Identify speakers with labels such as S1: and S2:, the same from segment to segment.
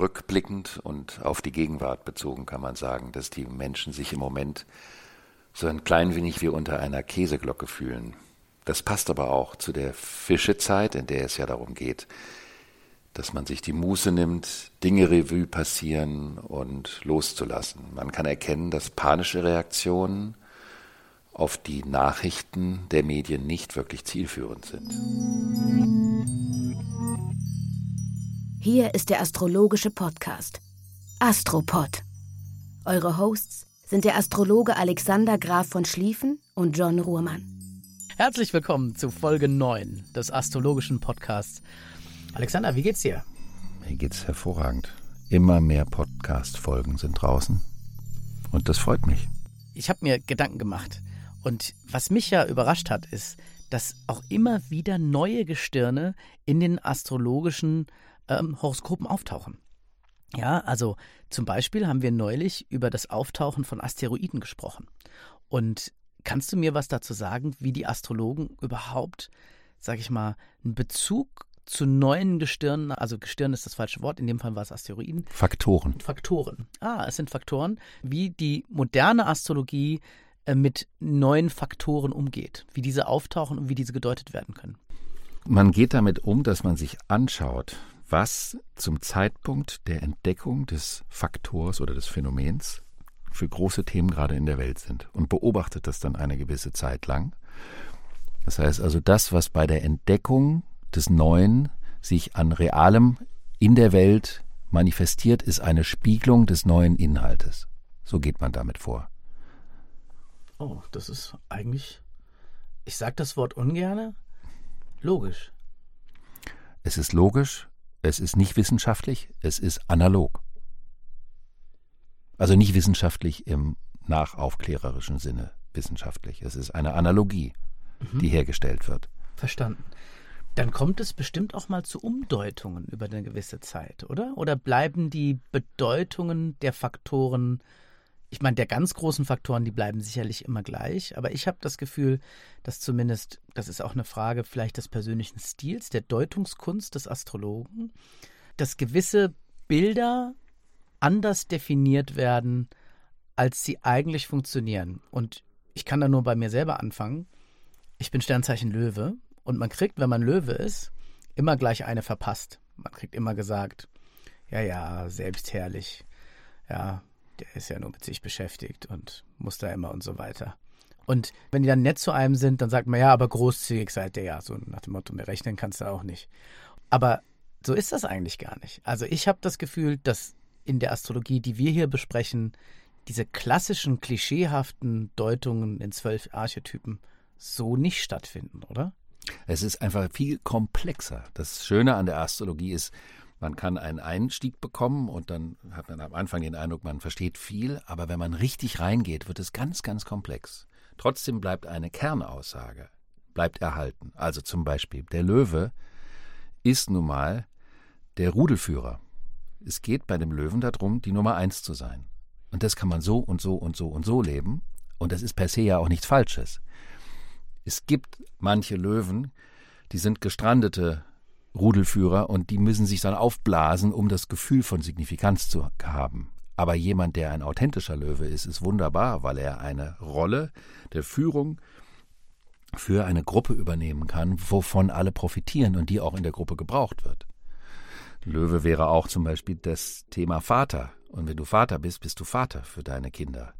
S1: Rückblickend und auf die Gegenwart bezogen kann man sagen, dass die Menschen sich im Moment so ein klein wenig wie unter einer Käseglocke fühlen. Das passt aber auch zu der Fischezeit, in der es ja darum geht, dass man sich die Muße nimmt, Dinge Revue passieren und loszulassen. Man kann erkennen, dass panische Reaktionen auf die Nachrichten der Medien nicht wirklich zielführend sind.
S2: Hier ist der astrologische Podcast Astropod. Eure Hosts sind der Astrologe Alexander Graf von Schlieffen und John Ruhrmann.
S3: Herzlich willkommen zu Folge 9 des astrologischen Podcasts. Alexander, wie geht's dir?
S1: Mir geht's hervorragend. Immer mehr Podcast-Folgen sind draußen. Und das freut mich.
S3: Ich habe mir Gedanken gemacht. Und was mich ja überrascht hat, ist, dass auch immer wieder neue Gestirne in den astrologischen ähm, Horoskopen auftauchen. Ja, also zum Beispiel haben wir neulich über das Auftauchen von Asteroiden gesprochen. Und kannst du mir was dazu sagen, wie die Astrologen überhaupt, sag ich mal, einen Bezug zu neuen Gestirnen, also Gestirn ist das falsche Wort, in dem Fall war es Asteroiden.
S1: Faktoren.
S3: Faktoren. Ah, es sind Faktoren, wie die moderne Astrologie äh, mit neuen Faktoren umgeht, wie diese auftauchen und wie diese gedeutet werden können.
S1: Man geht damit um, dass man sich anschaut, was zum Zeitpunkt der Entdeckung des Faktors oder des Phänomens für große Themen gerade in der Welt sind und beobachtet das dann eine gewisse Zeit lang. Das heißt also, das, was bei der Entdeckung des Neuen sich an Realem in der Welt manifestiert, ist eine Spiegelung des neuen Inhaltes. So geht man damit vor.
S3: Oh, das ist eigentlich, ich sage das Wort ungerne, logisch.
S1: Es ist logisch, es ist nicht wissenschaftlich, es ist analog. Also nicht wissenschaftlich im nachaufklärerischen Sinne wissenschaftlich. Es ist eine Analogie, mhm. die hergestellt wird.
S3: Verstanden. Dann kommt es bestimmt auch mal zu Umdeutungen über eine gewisse Zeit, oder? Oder bleiben die Bedeutungen der Faktoren ich meine, der ganz großen Faktoren, die bleiben sicherlich immer gleich, aber ich habe das Gefühl, dass zumindest, das ist auch eine Frage vielleicht des persönlichen Stils, der Deutungskunst des Astrologen, dass gewisse Bilder anders definiert werden, als sie eigentlich funktionieren. Und ich kann da nur bei mir selber anfangen. Ich bin Sternzeichen Löwe und man kriegt, wenn man Löwe ist, immer gleich eine verpasst. Man kriegt immer gesagt, ja, ja, selbstherrlich. Ja, der ist ja nur mit sich beschäftigt und muss da immer und so weiter. Und wenn die dann nett zu einem sind, dann sagt man, ja, aber großzügig seid ihr ja. So nach dem Motto, mehr rechnen kannst du auch nicht. Aber so ist das eigentlich gar nicht. Also ich habe das Gefühl, dass in der Astrologie, die wir hier besprechen, diese klassischen, klischeehaften Deutungen in zwölf Archetypen so nicht stattfinden, oder?
S1: Es ist einfach viel komplexer. Das Schöne an der Astrologie ist, man kann einen Einstieg bekommen und dann hat man am Anfang den Eindruck, man versteht viel, aber wenn man richtig reingeht, wird es ganz, ganz komplex. Trotzdem bleibt eine Kernaussage, bleibt erhalten. Also zum Beispiel, der Löwe ist nun mal der Rudelführer. Es geht bei dem Löwen darum, die Nummer eins zu sein. Und das kann man so und so und so und so leben. Und das ist per se ja auch nichts Falsches. Es gibt manche Löwen, die sind gestrandete Rudelführer und die müssen sich dann aufblasen, um das Gefühl von Signifikanz zu haben. Aber jemand, der ein authentischer Löwe ist, ist wunderbar, weil er eine Rolle der Führung für eine Gruppe übernehmen kann, wovon alle profitieren und die auch in der Gruppe gebraucht wird. Löwe wäre auch zum Beispiel das Thema Vater. Und wenn du Vater bist, bist du Vater für deine Kinder.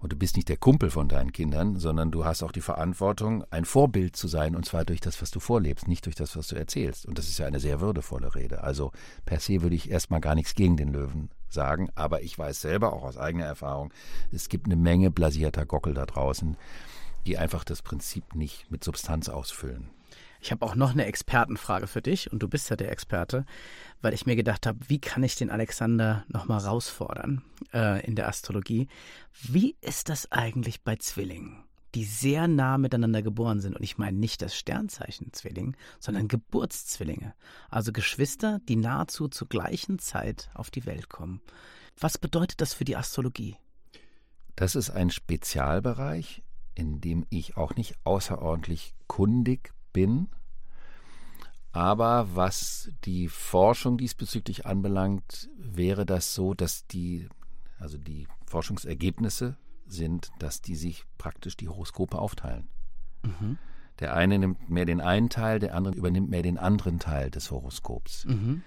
S1: Und du bist nicht der Kumpel von deinen Kindern, sondern du hast auch die Verantwortung, ein Vorbild zu sein, und zwar durch das, was du vorlebst, nicht durch das, was du erzählst. Und das ist ja eine sehr würdevolle Rede. Also per se würde ich erstmal gar nichts gegen den Löwen sagen, aber ich weiß selber auch aus eigener Erfahrung, es gibt eine Menge blasierter Gockel da draußen, die einfach das Prinzip nicht mit Substanz ausfüllen.
S3: Ich habe auch noch eine Expertenfrage für dich und du bist ja der Experte, weil ich mir gedacht habe, wie kann ich den Alexander nochmal herausfordern äh, in der Astrologie? Wie ist das eigentlich bei Zwillingen, die sehr nah miteinander geboren sind? Und ich meine nicht das Sternzeichen Zwilling, sondern Geburtszwillinge, also Geschwister, die nahezu zur gleichen Zeit auf die Welt kommen. Was bedeutet das für die Astrologie?
S1: Das ist ein Spezialbereich, in dem ich auch nicht außerordentlich kundig bin. Aber was die Forschung diesbezüglich anbelangt, wäre das so, dass die, also die Forschungsergebnisse sind, dass die sich praktisch die Horoskope aufteilen. Mhm. Der eine nimmt mehr den einen Teil, der andere übernimmt mehr den anderen Teil des Horoskops. Mhm.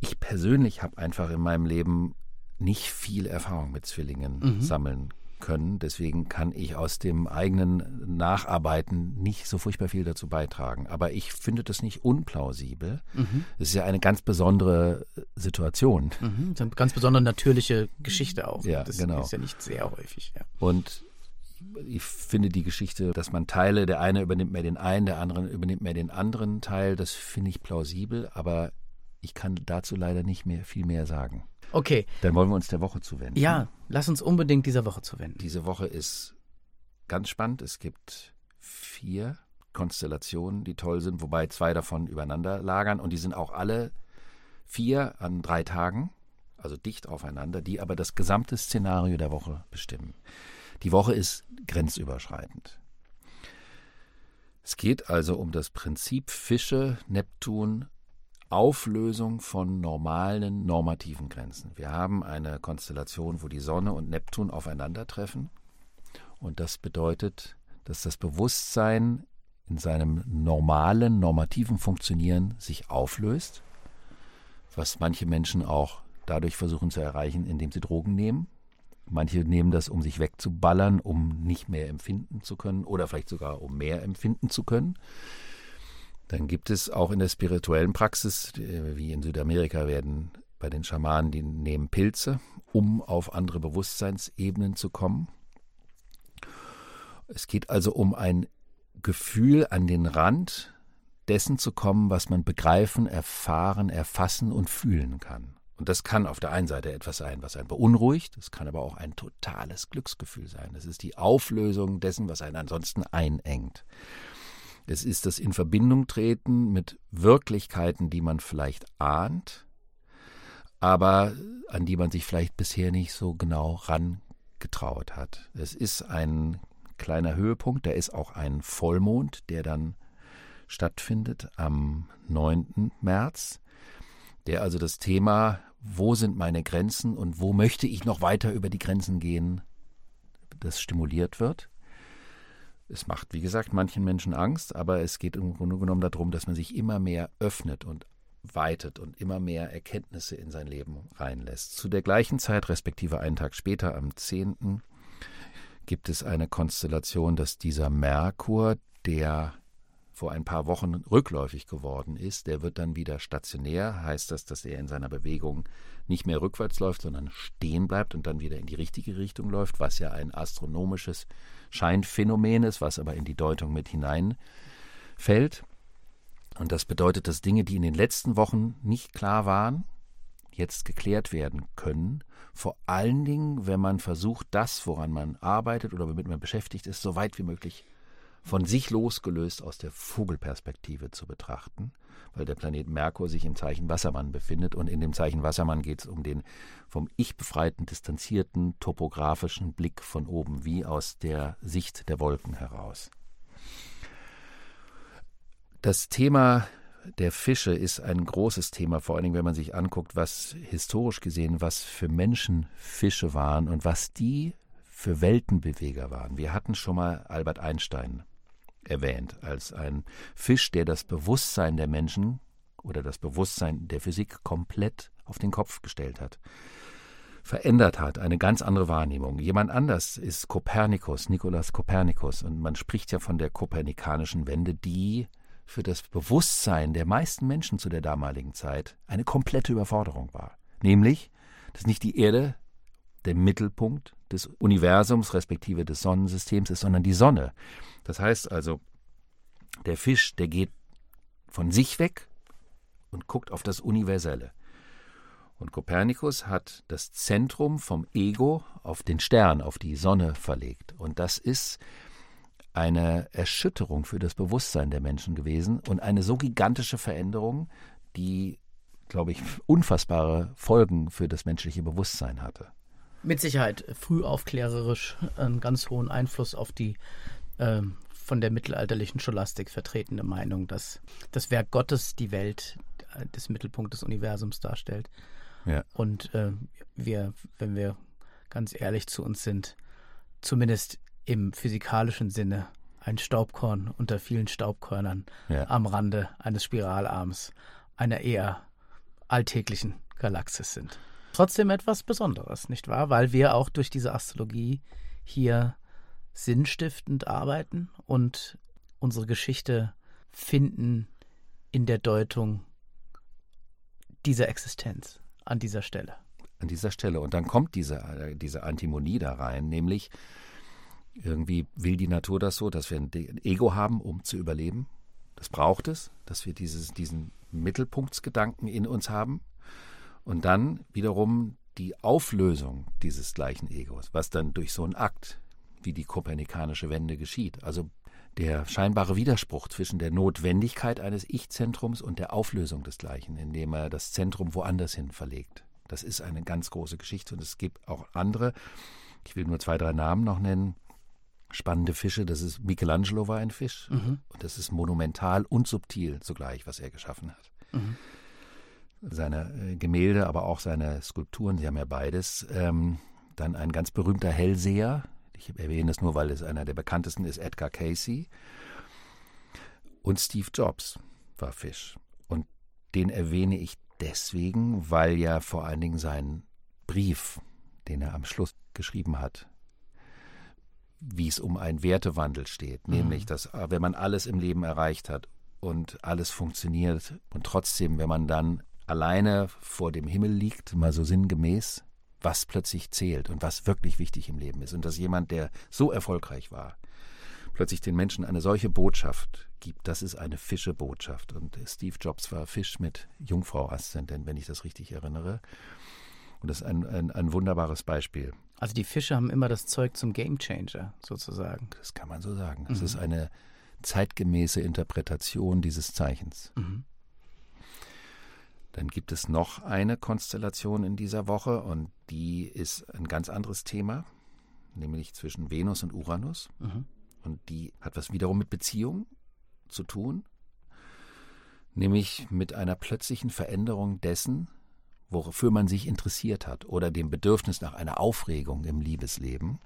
S1: Ich persönlich habe einfach in meinem Leben nicht viel Erfahrung mit Zwillingen mhm. sammeln können. Deswegen kann ich aus dem eigenen Nacharbeiten nicht so furchtbar viel dazu beitragen. Aber ich finde das nicht unplausibel. Mhm. Es ist ja eine ganz besondere Situation.
S3: Mhm. Eine ganz besondere natürliche Geschichte auch.
S1: Ja,
S3: das
S1: genau.
S3: ist ja nicht sehr häufig. Ja.
S1: Und ich finde die Geschichte, dass man Teile, der eine übernimmt mehr den einen, der andere übernimmt mehr den anderen Teil, das finde ich plausibel, aber ich kann dazu leider nicht mehr viel mehr sagen.
S3: Okay.
S1: Dann wollen wir uns der Woche zuwenden.
S3: Ja, lass uns unbedingt dieser Woche zuwenden.
S1: Diese Woche ist ganz spannend. Es gibt vier Konstellationen, die toll sind, wobei zwei davon übereinander lagern und die sind auch alle vier an drei Tagen, also dicht aufeinander, die aber das gesamte Szenario der Woche bestimmen. Die Woche ist grenzüberschreitend. Es geht also um das Prinzip Fische, Neptun, Auflösung von normalen normativen Grenzen. Wir haben eine Konstellation, wo die Sonne und Neptun aufeinandertreffen. Und das bedeutet, dass das Bewusstsein in seinem normalen, normativen Funktionieren sich auflöst, was manche Menschen auch dadurch versuchen zu erreichen, indem sie Drogen nehmen. Manche nehmen das, um sich wegzuballern, um nicht mehr empfinden zu können oder vielleicht sogar um mehr empfinden zu können. Dann gibt es auch in der spirituellen Praxis, wie in Südamerika werden bei den Schamanen, die nehmen Pilze, um auf andere Bewusstseinsebenen zu kommen. Es geht also um ein Gefühl an den Rand dessen zu kommen, was man begreifen, erfahren, erfassen und fühlen kann. Und das kann auf der einen Seite etwas sein, was einen beunruhigt, es kann aber auch ein totales Glücksgefühl sein. Es ist die Auflösung dessen, was einen ansonsten einengt. Es ist das in Verbindung treten mit Wirklichkeiten, die man vielleicht ahnt, aber an die man sich vielleicht bisher nicht so genau rangetraut hat. Es ist ein kleiner Höhepunkt, da ist auch ein Vollmond, der dann stattfindet am 9. März, der also das Thema, wo sind meine Grenzen und wo möchte ich noch weiter über die Grenzen gehen, das stimuliert wird. Es macht, wie gesagt, manchen Menschen Angst, aber es geht im Grunde genommen darum, dass man sich immer mehr öffnet und weitet und immer mehr Erkenntnisse in sein Leben reinlässt. Zu der gleichen Zeit, respektive einen Tag später, am 10., gibt es eine Konstellation, dass dieser Merkur, der vor ein paar Wochen rückläufig geworden ist, der wird dann wieder stationär. Heißt das, dass er in seiner Bewegung nicht mehr rückwärts läuft, sondern stehen bleibt und dann wieder in die richtige Richtung läuft, was ja ein astronomisches Scheinphänomen ist, was aber in die Deutung mit hineinfällt. Und das bedeutet, dass Dinge, die in den letzten Wochen nicht klar waren, jetzt geklärt werden können. Vor allen Dingen, wenn man versucht, das, woran man arbeitet oder womit man beschäftigt ist, so weit wie möglich von sich losgelöst aus der Vogelperspektive zu betrachten, weil der Planet Merkur sich im Zeichen Wassermann befindet und in dem Zeichen Wassermann geht es um den vom Ich befreiten, distanzierten, topografischen Blick von oben, wie aus der Sicht der Wolken heraus. Das Thema der Fische ist ein großes Thema, vor allen Dingen, wenn man sich anguckt, was historisch gesehen, was für Menschen Fische waren und was die für Weltenbeweger waren. Wir hatten schon mal Albert Einstein erwähnt als ein Fisch, der das Bewusstsein der Menschen oder das Bewusstsein der Physik komplett auf den Kopf gestellt hat, verändert hat, eine ganz andere Wahrnehmung. Jemand anders ist Kopernikus, Nikolaus Kopernikus, und man spricht ja von der kopernikanischen Wende, die für das Bewusstsein der meisten Menschen zu der damaligen Zeit eine komplette Überforderung war. Nämlich, dass nicht die Erde der Mittelpunkt des Universums respektive des Sonnensystems ist, sondern die Sonne. Das heißt also, Der Fisch, der geht von sich weg und guckt auf das Universelle. Und Kopernikus hat das Zentrum vom Ego auf den Stern, auf die Sonne verlegt. Und das ist eine Erschütterung für das Bewusstsein der Menschen gewesen und eine so gigantische Veränderung, die, glaube ich, unfassbare Folgen für das menschliche Bewusstsein hatte.
S3: Mit Sicherheit früh aufklärerisch einen ganz hohen Einfluss auf die äh, von der mittelalterlichen Scholastik vertretene Meinung, dass das Werk Gottes die Welt äh, des Mittelpunkt des Universums darstellt.
S1: Ja.
S3: Und äh, wir, wenn wir ganz ehrlich zu uns sind, zumindest im physikalischen Sinne ein Staubkorn unter vielen Staubkörnern
S1: Ja.
S3: am Rande eines Spiralarms einer eher alltäglichen Galaxis sind. Trotzdem etwas Besonderes, nicht wahr? Weil wir auch durch diese Astrologie hier sinnstiftend arbeiten und unsere Geschichte finden in der Deutung dieser Existenz an dieser Stelle.
S1: an dieser Stelle. Und dann kommt diese, äh, diese Antimonie da rein, nämlich irgendwie will die Natur das so, dass wir ein Ego haben, um zu überleben. Das braucht es, dass wir dieses, diesen Mittelpunktsgedanken in uns haben. Und dann wiederum die Auflösung dieses gleichen Egos, was dann durch so einen Akt wie die kopernikanische Wende geschieht. Also der scheinbare Widerspruch zwischen der Notwendigkeit eines Ich-Zentrums und der Auflösung des Gleichen, indem er das Zentrum woanders hin verlegt. Das ist eine ganz große Geschichte und es gibt auch andere. Ich will nur zwei, drei Namen noch nennen. Spannende Fische, das ist Michelangelo war ein Fisch und das ist monumental und subtil zugleich, was er geschaffen hat. Seine äh, Gemälde, aber auch seine Skulpturen, sie haben ja beides. Ähm, dann ein ganz berühmter Hellseher, ich erwähne das nur, weil es einer der bekanntesten ist, Edgar Casey. Und Steve Jobs war Fisch. Und den erwähne ich deswegen, weil ja vor allen Dingen sein Brief, den er am Schluss geschrieben hat, wie es um einen Wertewandel steht, nämlich, dass äh, wenn man alles im Leben erreicht hat und alles funktioniert und trotzdem, wenn man dann alleine vor dem Himmel liegt, mal so sinngemäß, was plötzlich zählt und was wirklich wichtig im Leben ist und dass jemand, der so erfolgreich war, plötzlich den Menschen eine solche Botschaft gibt, das ist eine Fische-Botschaft. Und Steve Jobs war Fisch mit Jungfrau-Aszendent, wenn ich das richtig erinnere. Und das ist ein, ein, ein wunderbares Beispiel.
S3: Also die Fische haben immer das Zeug zum Gamechanger sozusagen.
S1: Das kann man so sagen. Es ist eine zeitgemäße Interpretation dieses Zeichens. Dann gibt es noch eine Konstellation in dieser Woche und die ist ein ganz anderes Thema, nämlich zwischen Venus und Uranus. Und die hat was wiederum mit Beziehung zu tun, nämlich mit einer plötzlichen Veränderung dessen, wofür man sich interessiert hat oder dem Bedürfnis nach einer Aufregung im Liebesleben.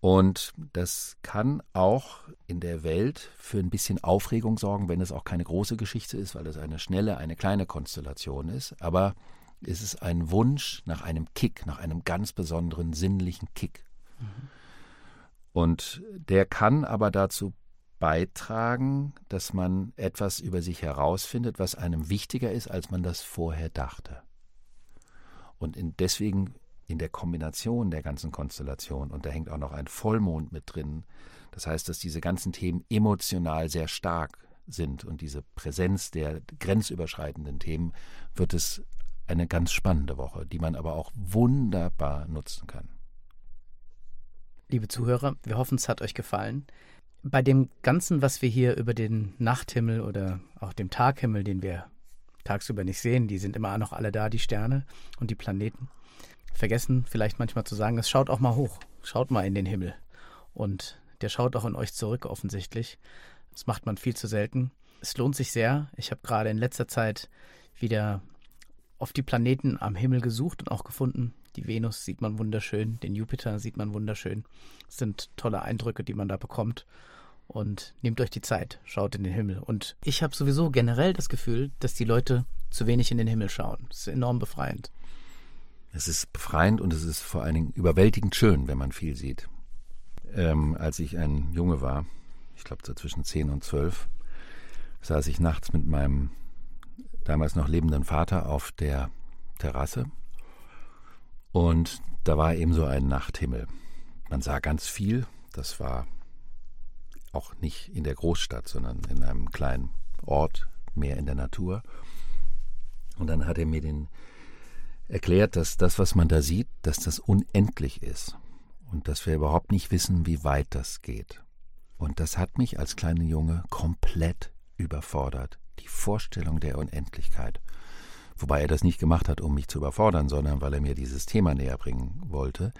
S1: Und das kann auch in der Welt für ein bisschen Aufregung sorgen, wenn es auch keine große Geschichte ist, weil es eine schnelle, eine kleine Konstellation ist. Aber es ist ein Wunsch nach einem Kick, nach einem ganz besonderen sinnlichen Kick. Und der kann aber dazu beitragen, dass man etwas über sich herausfindet, was einem wichtiger ist, als man das vorher dachte. Und deswegen in der Kombination der ganzen Konstellation, und da hängt auch noch ein Vollmond mit drin, das heißt, dass diese ganzen Themen emotional sehr stark sind und diese Präsenz der grenzüberschreitenden Themen, wird es eine ganz spannende Woche, die man aber auch wunderbar nutzen kann.
S3: Liebe Zuhörer, wir hoffen, es hat euch gefallen. Bei dem Ganzen, was wir hier über den Nachthimmel oder auch dem Taghimmel, den wir tagsüber nicht sehen, die sind immer noch alle da, die Sterne und die Planeten, vergessen vielleicht manchmal zu sagen, es schaut auch mal hoch, schaut mal in den Himmel. Und der schaut auch in euch zurück offensichtlich. Das macht man viel zu selten. Es lohnt sich sehr. Ich habe gerade in letzter Zeit wieder auf die Planeten am Himmel gesucht und auch gefunden. Die Venus sieht man wunderschön, den Jupiter sieht man wunderschön. Es sind tolle Eindrücke, die man da bekommt. Und nehmt euch die Zeit, schaut in den Himmel. Und ich habe sowieso generell das Gefühl, dass die Leute zu wenig in den Himmel schauen. Das ist enorm befreiend.
S1: Es ist befreiend und es ist vor allen Dingen überwältigend schön, wenn man viel sieht. Ähm, als ich ein Junge war, ich glaube so zwischen 10 und 12, saß ich nachts mit meinem damals noch lebenden Vater auf der Terrasse und da war eben so ein Nachthimmel. Man sah ganz viel, das war auch nicht in der Großstadt, sondern in einem kleinen Ort, mehr in der Natur. Und dann hat er mir den erklärt, dass das, was man da sieht, dass das unendlich ist und dass wir überhaupt nicht wissen, wie weit das geht. Und das hat mich als kleiner Junge komplett überfordert, die Vorstellung der Unendlichkeit. Wobei er das nicht gemacht hat, um mich zu überfordern, sondern weil er mir dieses Thema näher bringen wollte.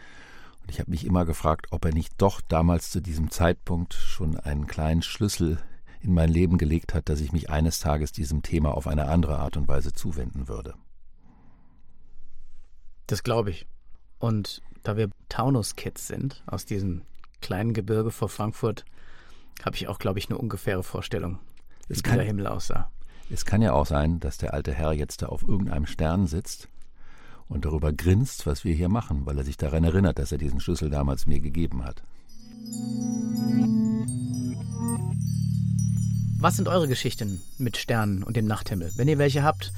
S1: Und ich habe mich immer gefragt, ob er nicht doch damals zu diesem Zeitpunkt schon einen kleinen Schlüssel in mein Leben gelegt hat, dass ich mich eines Tages diesem Thema auf eine andere Art und Weise zuwenden würde.
S3: Das glaube ich. Und da wir Taunus-Kids sind, aus diesem kleinen Gebirge vor Frankfurt, habe ich auch, glaube ich, eine ungefähre Vorstellung, wie es dieser Himmel aussah.
S1: Es kann ja auch sein, dass der alte Herr jetzt da auf irgendeinem Stern sitzt und darüber grinst, was wir hier machen, weil er sich daran erinnert, dass er diesen Schlüssel damals mir gegeben hat.
S3: Was sind eure Geschichten mit Sternen und dem Nachthimmel? Wenn ihr welche habt,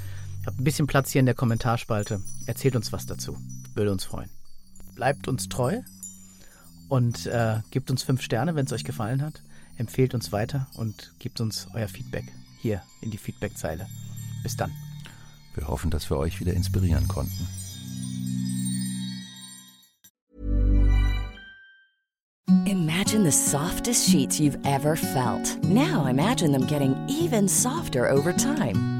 S3: habt ein bisschen Platz hier in der Kommentarspalte. Erzählt uns was dazu. Würde uns freuen. Bleibt uns treu und äh, gebt uns fünf Sterne, wenn es euch gefallen hat. Empfehlt uns weiter und gebt uns euer Feedback hier in die Feedbackzeile. Bis dann.
S1: Wir hoffen, dass wir euch wieder inspirieren konnten.
S4: Imagine the softest sheets you've ever felt. Now imagine them getting even softer over time.